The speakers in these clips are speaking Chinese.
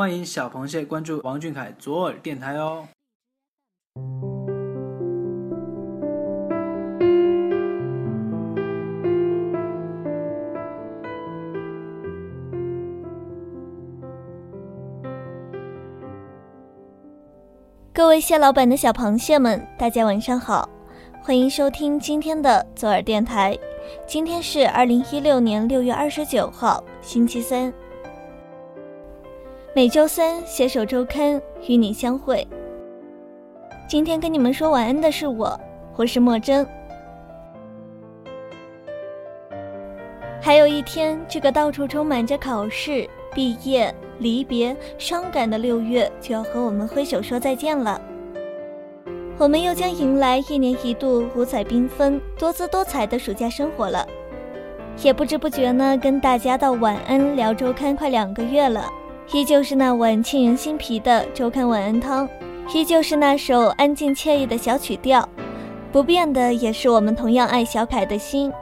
欢迎小螃蟹关注王俊凯左耳电台哦。各位蟹老板的小螃蟹们，大家晚上好，欢迎收听今天的左耳电台。今天是二零一六年六月二十九号，星期三。每周三携手周刊与你相会。今天跟你们说晚安的是我，我是莫真。还有一天，这个到处充满着考试、毕业。离别伤感的六月就要和我们挥手说再见了，我们又将迎来一年一度五彩缤纷、多姿多彩的暑假生活了。也不知不觉呢，跟大家道晚安聊周刊快两个月了，依旧是那碗沁人心脾的周刊晚安汤，依旧是那首安静惬意的小曲调，不变的也是我们同样爱小凯的心。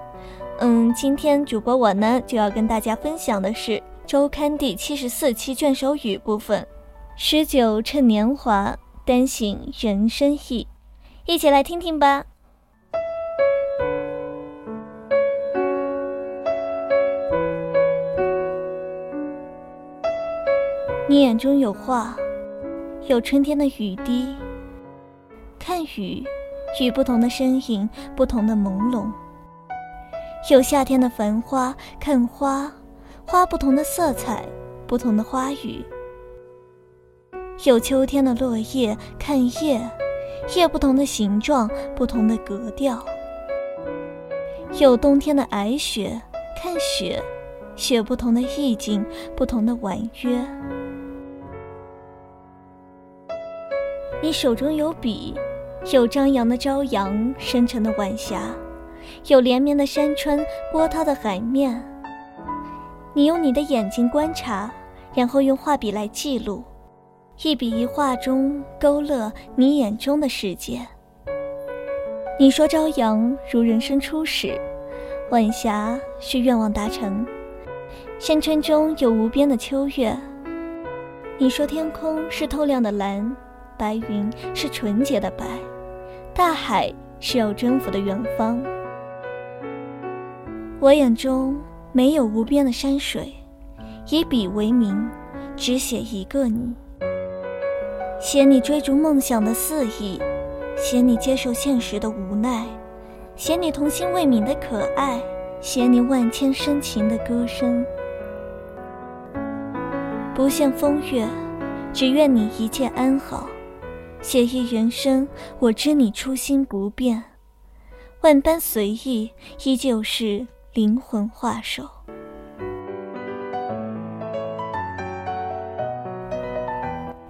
嗯，今天主播我呢就要跟大家分享的是。周刊第七十四期卷首语部分，诗酒趁年华，丹醒人生意，一起来听听吧。你眼中有画，有春天的雨滴，看雨，雨不同的身影，不同的朦胧，有夏天的繁花，看花。花不同的色彩，不同的花语。有秋天的落叶，看叶，叶不同的形状，不同的格调。有冬天的皑雪，看雪，雪不同的意境，不同的婉约。你手中有笔，有张扬的朝阳，深沉的晚霞，有连绵的山川，波涛的海面。你用你的眼睛观察，然后用画笔来记录，一笔一画中勾勒你眼中的世界。你说朝阳如人生初始，晚霞是愿望达成，山川中有无边的秋月。你说天空是透亮的蓝，白云是纯洁的白，大海是要征服的远方。我眼中。没有无边的山水，以笔为名，只写一个你。写你追逐梦想的肆意，写你接受现实的无奈，写你童心未泯的可爱，写你万千深情的歌声。不羡风月，只愿你一切安好。写意人生，我知你初心不变，万般随意，依旧是。灵魂画手。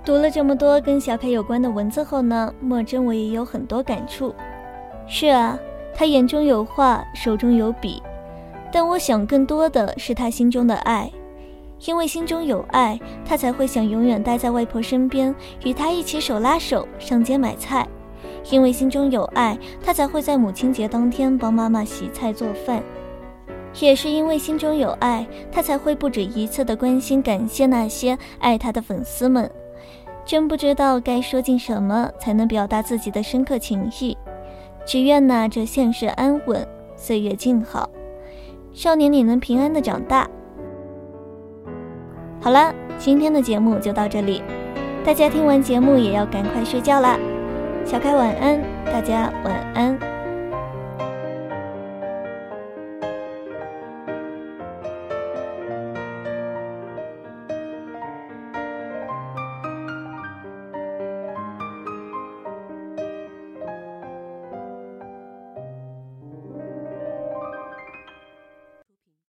读了这么多跟小凯有关的文字后呢，莫真我也有很多感触。是啊，他眼中有画，手中有笔，但我想更多的是他心中的爱，因为心中有爱，他才会想永远待在外婆身边，与她一起手拉手上街买菜；因为心中有爱，他才会在母亲节当天帮妈妈洗菜做饭。也是因为心中有爱，他才会不止一次的关心、感谢那些爱他的粉丝们。真不知道该说尽什么才能表达自己的深刻情谊。只愿那这现实安稳，岁月静好，少年你能平安的长大。好了，今天的节目就到这里，大家听完节目也要赶快睡觉啦。小开晚安，大家晚安。